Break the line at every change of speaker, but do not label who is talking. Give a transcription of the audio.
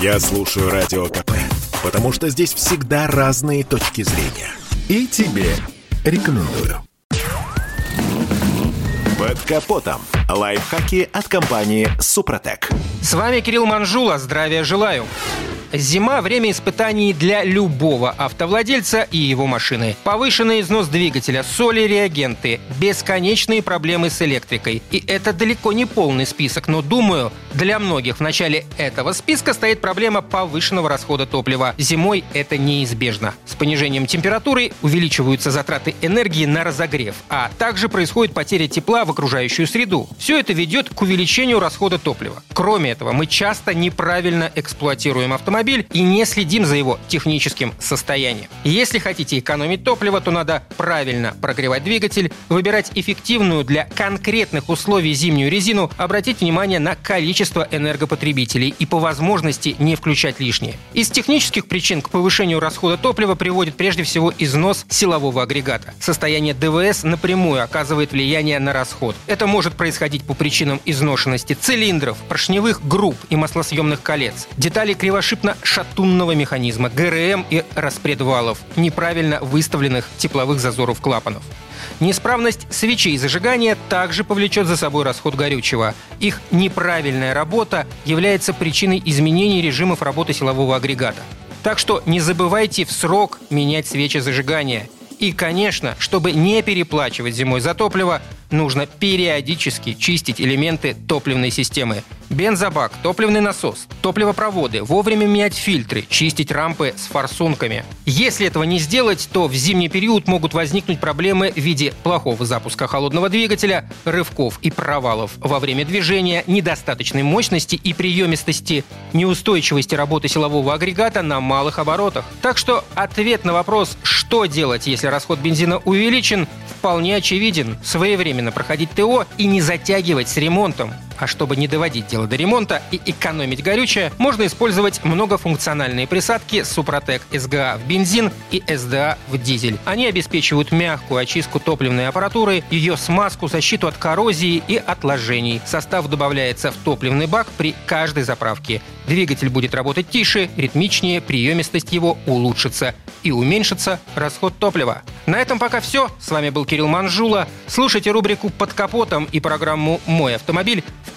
Я слушаю Радио КП, потому что здесь всегда разные точки зрения. И тебе рекомендую. Под капотом. Лайфхаки от компании «Супротек».
С вами Кирилл Манжула. Здравия желаю. Зима – время испытаний для любого автовладельца и его машины. Повышенный износ двигателя, соли, реагенты, бесконечные проблемы с электрикой. И это далеко не полный список, но, думаю, для многих в начале этого списка стоит проблема повышенного расхода топлива. Зимой это неизбежно. С понижением температуры увеличиваются затраты энергии на разогрев, а также происходит потеря тепла в окружающую среду. Все это ведет к увеличению расхода топлива. Кроме этого, мы часто неправильно эксплуатируем автомобиль и не следим за его техническим состоянием. Если хотите экономить топливо, то надо правильно прогревать двигатель, выбирать эффективную для конкретных условий зимнюю резину, обратить внимание на количество энергопотребителей и по возможности не включать лишнее. Из технических причин к повышению расхода топлива приводит прежде всего износ силового агрегата. Состояние ДВС напрямую оказывает влияние на расход. Это может происходить по причинам изношенности цилиндров, поршневых групп и маслосъемных колец. Детали кривошипно шатунного механизма, ГРМ и распредвалов, неправильно выставленных тепловых зазоров клапанов. Неисправность свечей зажигания также повлечет за собой расход горючего. Их неправильная работа является причиной изменений режимов работы силового агрегата. Так что не забывайте в срок менять свечи зажигания. И, конечно, чтобы не переплачивать зимой за топливо, нужно периодически чистить элементы топливной системы. Бензобак, топливный насос, топливопроводы, вовремя менять фильтры, чистить рампы с форсунками. Если этого не сделать, то в зимний период могут возникнуть проблемы в виде плохого запуска холодного двигателя, рывков и провалов во время движения, недостаточной мощности и приемистости, неустойчивости работы силового агрегата на малых оборотах. Так что ответ на вопрос, что делать, если расход бензина увеличен, вполне очевиден. Своевременно проходить ТО и не затягивать с ремонтом. А чтобы не доводить дело до ремонта и экономить горючее, можно использовать многофункциональные присадки Супротек СГА в бензин и СДА в дизель. Они обеспечивают мягкую очистку топливной аппаратуры, ее смазку, защиту от коррозии и отложений. Состав добавляется в топливный бак при каждой заправке. Двигатель будет работать тише, ритмичнее, приемистость его улучшится и уменьшится расход топлива. На этом пока все. С вами был Кирилл Манжула. Слушайте рубрику «Под капотом» и программу «Мой автомобиль»